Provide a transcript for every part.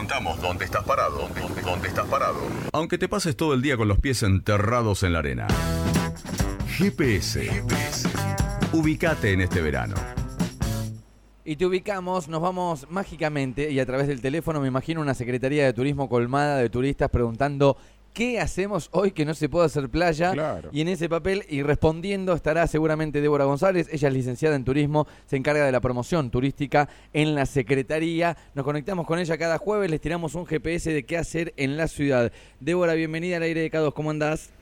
contamos dónde estás parado, dónde, estás parado. Aunque te pases todo el día con los pies enterrados en la arena. GPS. Ubicate en este verano. Y te ubicamos, nos vamos mágicamente y a través del teléfono me imagino una Secretaría de Turismo colmada de turistas preguntando ¿qué hacemos hoy que no se puede hacer playa? Claro. Y en ese papel y respondiendo estará seguramente Débora González, ella es licenciada en turismo, se encarga de la promoción turística en la Secretaría. Nos conectamos con ella cada jueves, les tiramos un GPS de qué hacer en la ciudad. Débora, bienvenida al aire de K2, ¿cómo andás?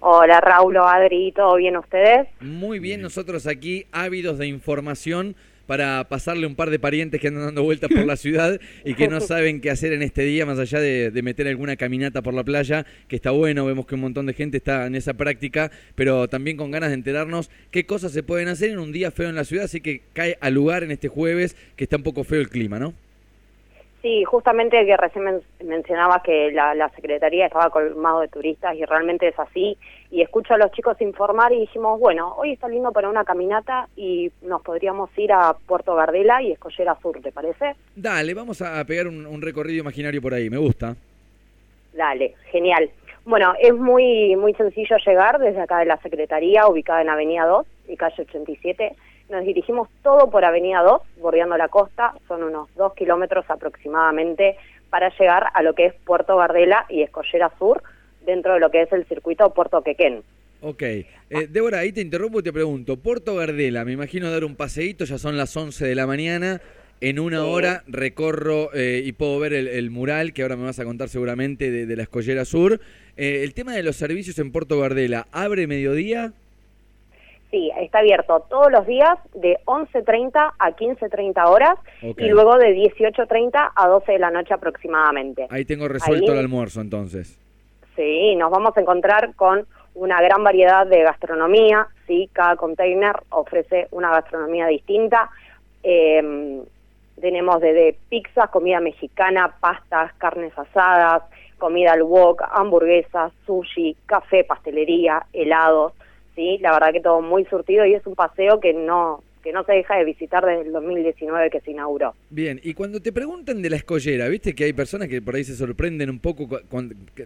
Hola Raúl o Adri, ¿todo bien ustedes? Muy bien, nosotros aquí ávidos de información para pasarle un par de parientes que andan dando vueltas por la ciudad y que no saben qué hacer en este día, más allá de, de meter alguna caminata por la playa, que está bueno, vemos que un montón de gente está en esa práctica, pero también con ganas de enterarnos qué cosas se pueden hacer en un día feo en la ciudad, así que cae al lugar en este jueves, que está un poco feo el clima, ¿no? Sí, justamente que recién men- mencionaba que la, la Secretaría estaba colmado de turistas y realmente es así. Y escucho a los chicos informar y dijimos, bueno, hoy está lindo para una caminata y nos podríamos ir a Puerto Gardela y Escollera Sur, ¿te parece? Dale, vamos a pegar un, un recorrido imaginario por ahí, me gusta. Dale, genial. Bueno, es muy muy sencillo llegar desde acá de la Secretaría, ubicada en Avenida 2 y calle 87. Nos dirigimos todo por Avenida 2, bordeando la costa, son unos dos kilómetros aproximadamente para llegar a lo que es Puerto Gardela y Escollera Sur, dentro de lo que es el circuito Puerto Quequén. Ok. Eh, Débora, ahí te interrumpo y te pregunto. Puerto Gardela, me imagino dar un paseíto, ya son las 11 de la mañana. En una hora recorro eh, y puedo ver el, el mural que ahora me vas a contar seguramente de, de la Escollera Sur. Eh, el tema de los servicios en Puerto Gardela, ¿abre mediodía? Sí, está abierto todos los días de 11.30 a 15.30 horas y luego de 18.30 a 12 de la noche aproximadamente. Ahí tengo resuelto Ahí- el almuerzo entonces. Sí, nos vamos a encontrar con una gran variedad de gastronomía, sí, cada container ofrece una gastronomía distinta. Eh, tenemos desde pizzas, comida mexicana, pastas, carnes asadas, comida al wok, hamburguesas, sushi, café, pastelería, helados, sí, la verdad que todo muy surtido y es un paseo que no que no se deja de visitar desde el 2019 que se inauguró. Bien, y cuando te preguntan de la escollera, viste que hay personas que por ahí se sorprenden un poco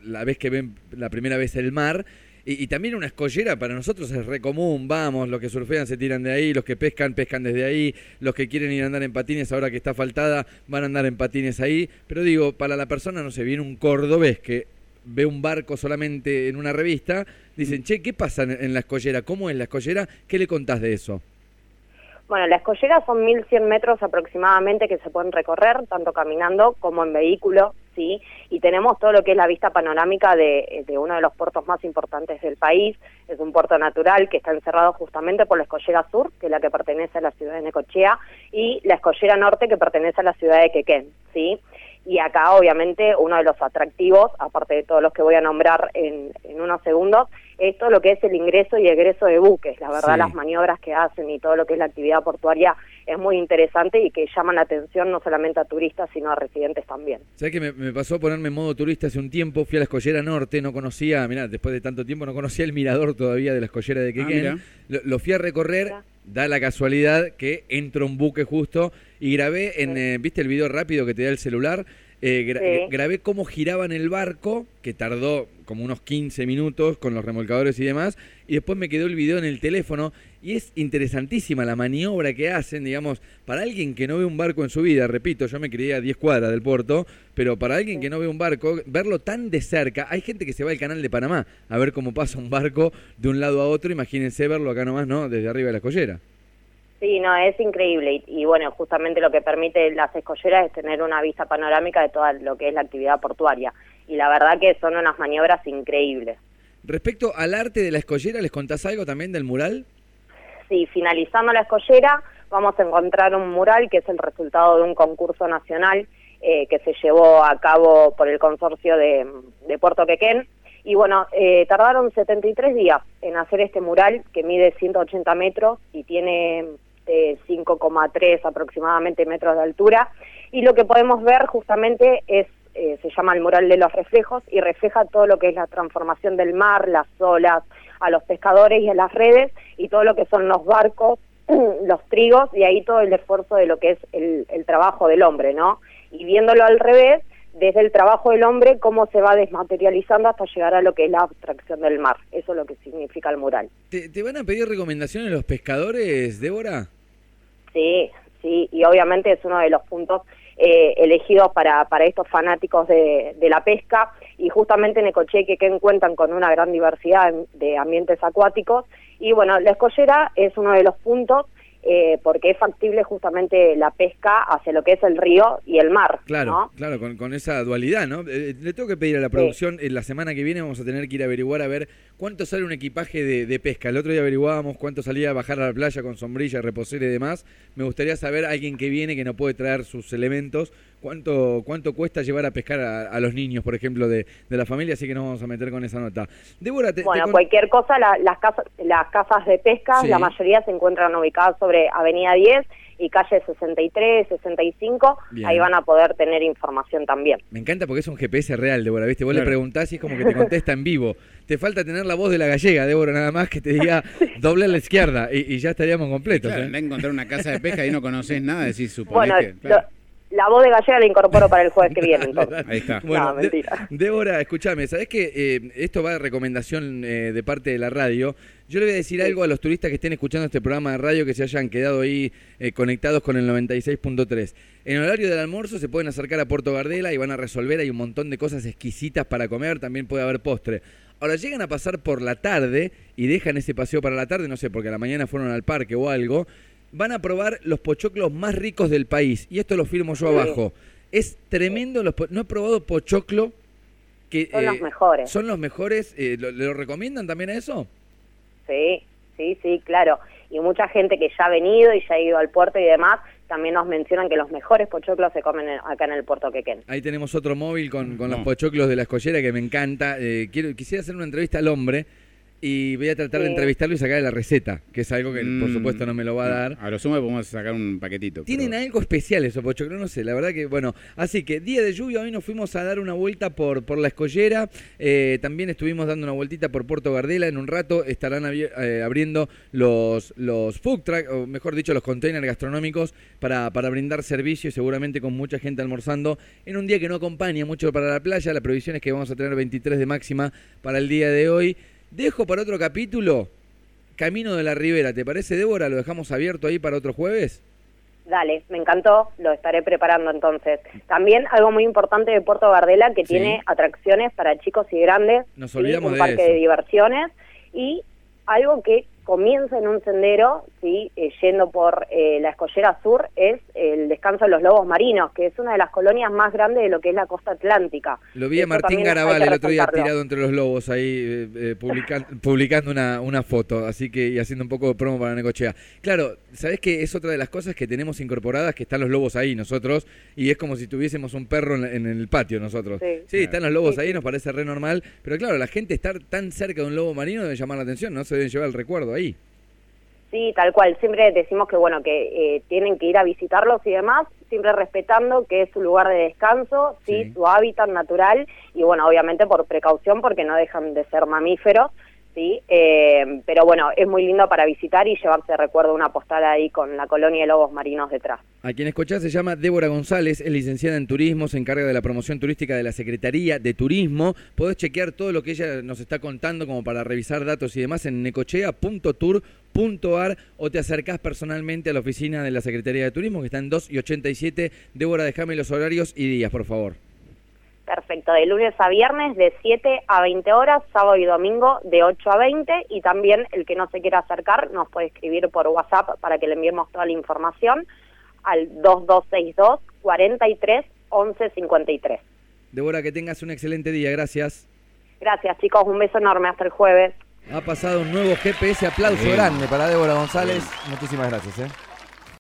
la vez que ven la primera vez el mar. Y, y también una escollera para nosotros es re común, vamos, los que surfean se tiran de ahí, los que pescan, pescan desde ahí, los que quieren ir a andar en patines ahora que está faltada, van a andar en patines ahí. Pero digo, para la persona, no sé, viene un cordobés que ve un barco solamente en una revista, dicen, che, ¿qué pasa en, la escollera? ¿Cómo es la escollera? ¿Qué le contás de eso? Bueno, la escollera son 1.100 metros aproximadamente que se pueden recorrer, tanto caminando como en vehículo, ¿sí? Y tenemos todo lo que es la vista panorámica de, de uno de los puertos más importantes del país. Es un puerto natural que está encerrado justamente por la escollera sur, que es la que pertenece a la ciudad de Necochea, y la escollera norte, que pertenece a la ciudad de Quequén, ¿sí? Y acá, obviamente, uno de los atractivos, aparte de todos los que voy a nombrar en, en unos segundos, es todo lo que es el ingreso y egreso de buques. La verdad, Sí. las maniobras que hacen y todo lo que es la actividad portuaria es muy interesante y que llaman la atención no solamente a turistas, sino a residentes también. ¿Sabes que me, me pasó a ponerme en modo turista hace un tiempo? Fui a la escollera norte, no conocía, mirá, después de tanto tiempo no conocía el mirador todavía de la escollera de Ah, Quequén. mirá. lo, lo fui a recorrer, Mirá. Da la casualidad que entro un buque justo y grabé en, eh, ¿viste el video rápido que te da el celular? Eh, gra- Sí. Grabé cómo giraban el barco, que tardó como unos 15 minutos con los remolcadores y demás, y después me quedó el video en el teléfono, y es interesantísima la maniobra que hacen, digamos, para alguien que no ve un barco en su vida, repito, yo me crié a 10 cuadras del puerto, pero para alguien que no ve un barco, verlo tan de cerca, hay gente que se va al canal de Panamá a ver cómo pasa un barco de un lado a otro, imagínense verlo acá nomás, ¿no? Desde arriba de la escollera. Sí, no, es increíble y, y, bueno, justamente lo que permite las escolleras es tener una vista panorámica de toda lo que es la actividad portuaria y la verdad que son unas maniobras increíbles. Respecto al arte de la escollera, ¿les contás algo también del mural? Sí, finalizando la escollera vamos a encontrar un mural que es el resultado de un concurso nacional eh, que se llevó a cabo por el consorcio de, de Puerto Quequén. Y bueno, eh, tardaron 73 días en hacer este mural que mide 180 metros y tiene eh, 5,3 aproximadamente metros de altura. Y lo que podemos ver justamente es, eh, se llama el mural de los reflejos y refleja todo lo que es la transformación del mar, las olas, a los pescadores y a las redes y todo lo que son los barcos, los trigos y ahí todo el esfuerzo de lo que es el, el trabajo del hombre, ¿no? y viéndolo al revés, desde el trabajo del hombre, cómo se va desmaterializando hasta llegar a lo que es la abstracción del mar. Eso es lo que significa el mural. ¿Te, te van a pedir recomendaciones los pescadores, Débora? Sí, sí, y obviamente es uno de los puntos eh, elegidos para, para estos fanáticos de, de la pesca y justamente en Ecocheque que cuentan con una gran diversidad de ambientes acuáticos y bueno, la escollera es uno de los puntos eh, porque es factible justamente la pesca hacia lo que es el río y el mar. Claro, claro, con, con, esa dualidad, ¿no? Eh, le tengo que pedir a la producción, en la semana que viene vamos a tener que ir a averiguar a ver cuánto sale un equipaje de, de, pesca. El otro día averiguábamos cuánto salía a bajar a la playa con sombrilla, reposera y demás. Me gustaría saber, alguien que viene que no puede traer sus elementos, cuánto cuánto cuesta llevar a pescar a, a los niños, por ejemplo, de, de, la familia, así que nos vamos a meter con esa nota. Débora, te, bueno, te cualquier cosa, la, las, casas, las casas de pesca, sí. la mayoría se encuentran ubicadas sobre Avenida 10 y calle 63, 65, Bien. ahí van a poder tener información también. Me encanta porque es un GPS real, Débora, ¿viste? Vos claro. le preguntás y es como que te contesta en vivo. Te falta tener la voz de la gallega, Débora, nada más que te diga doble a la izquierda y, y ya estaríamos completos. Claro, ¿eh? encontrar una casa de pesca y no conocés nada, decís, suponés bueno, que... Claro. Lo, la voz de gallega la incorporo para el jueves que viene. Ahí está. Bueno, no, mentira. De, Débora, escúchame, ¿sabés que eh, esto va de recomendación eh, de parte de la radio? Yo le voy a decir sí. algo a los turistas que estén escuchando este programa de radio que se hayan quedado ahí eh, conectados con el 96.3. En horario del almuerzo se pueden acercar a Puerto Gardela y van a resolver. Hay un montón de cosas exquisitas para comer, también puede haber postre. Ahora llegan a pasar por la tarde y dejan ese paseo para la tarde, no sé, porque a la mañana fueron al parque o algo. Van a probar los pochoclos más ricos del país. Y esto lo firmo yo sí. abajo. Es tremendo. Los no he probado pochoclo. Que, son eh, los mejores. Son los mejores. Eh, ¿lo, ¿lo, recomiendan también a eso? Sí, sí, sí, claro. Y mucha gente que ya ha venido y ya ha ido al puerto y demás, también nos mencionan que los mejores pochoclos se comen acá en el puerto Quequén. Ahí tenemos otro móvil con, con no. los pochoclos de la escollera que me encanta. Eh, quiero Quisiera hacer una entrevista al hombre y voy a tratar de entrevistarlo y sacarle la receta, que es algo que mm, por supuesto no me lo va a dar. A lo sumo podemos sacar un paquetito. Tienen pero... algo especial esos pochoclos, no sé, la verdad que bueno. Así que día de lluvia, hoy nos fuimos a dar una vuelta por, por la escollera, eh, también estuvimos dando una vueltita por Puerto Gardela, en un rato estarán eh, abriendo los, los food truck, o mejor dicho, los containers gastronómicos para, para brindar servicio y seguramente con mucha gente almorzando en un día que no acompaña mucho para la playa, la previsión es que vamos a tener 23 de máxima para el día de hoy. Dejo para otro capítulo Camino de la Ribera. ¿Te parece, Débora? ¿Lo dejamos abierto ahí para otro jueves? Dale, me encantó, lo estaré preparando entonces. También algo muy importante de Puerto Gardela que sí. tiene atracciones para chicos y grandes. Nos olvidamos un de parque eso. de diversiones y algo que comienza en un sendero, ¿sí? Eh, yendo por eh, la escollera sur, es el descanso de los lobos marinos, que es una de las colonias más grandes de lo que es la costa atlántica. Lo vi a Martín Garabal el otro día tirado entre los lobos ahí, eh, eh publican, publicando una, una foto, así que y haciendo un poco de promo para Necochea. Claro, ¿sabés que es otra de las cosas que tenemos incorporadas? Que están los lobos ahí nosotros, y es como si tuviésemos un perro en, en el patio nosotros. Sí, sí están los lobos sí, ahí, nos parece re normal, pero claro, la gente estar tan cerca de un lobo marino debe llamar la atención, no se deben llevar el recuerdo ahí. Sí, tal cual. Siempre decimos que bueno que eh, tienen que ir a visitarlos y demás, siempre respetando que es su lugar de descanso, sí, sí, su hábitat natural y bueno, obviamente por precaución porque no dejan de ser mamíferos, sí. Eh, pero bueno, es muy lindo para visitar y llevarse recuerdo una postal ahí con la colonia de lobos marinos detrás. A quien escuchás se llama Débora González, es licenciada en turismo, se encarga de la promoción turística de la Secretaría de Turismo. Podés chequear todo lo que ella nos está contando como para revisar datos y demás en necochea.tour.ar o te acercás personalmente a la oficina de la Secretaría de Turismo que está en 2 y 87. Débora, déjame los horarios y días, por favor. Perfecto, de lunes a viernes de 7 a 20 horas, sábado y domingo de 8 a 20 y también el que no se quiera acercar nos puede escribir por WhatsApp para que le enviemos toda la información al 2262 43 11 53. Débora, que tengas un excelente día, gracias. Gracias chicos, un beso enorme, hasta el jueves. Ha pasado un nuevo GPS, aplauso Bien. grande para Débora González. Bien. Muchísimas gracias. ¿eh?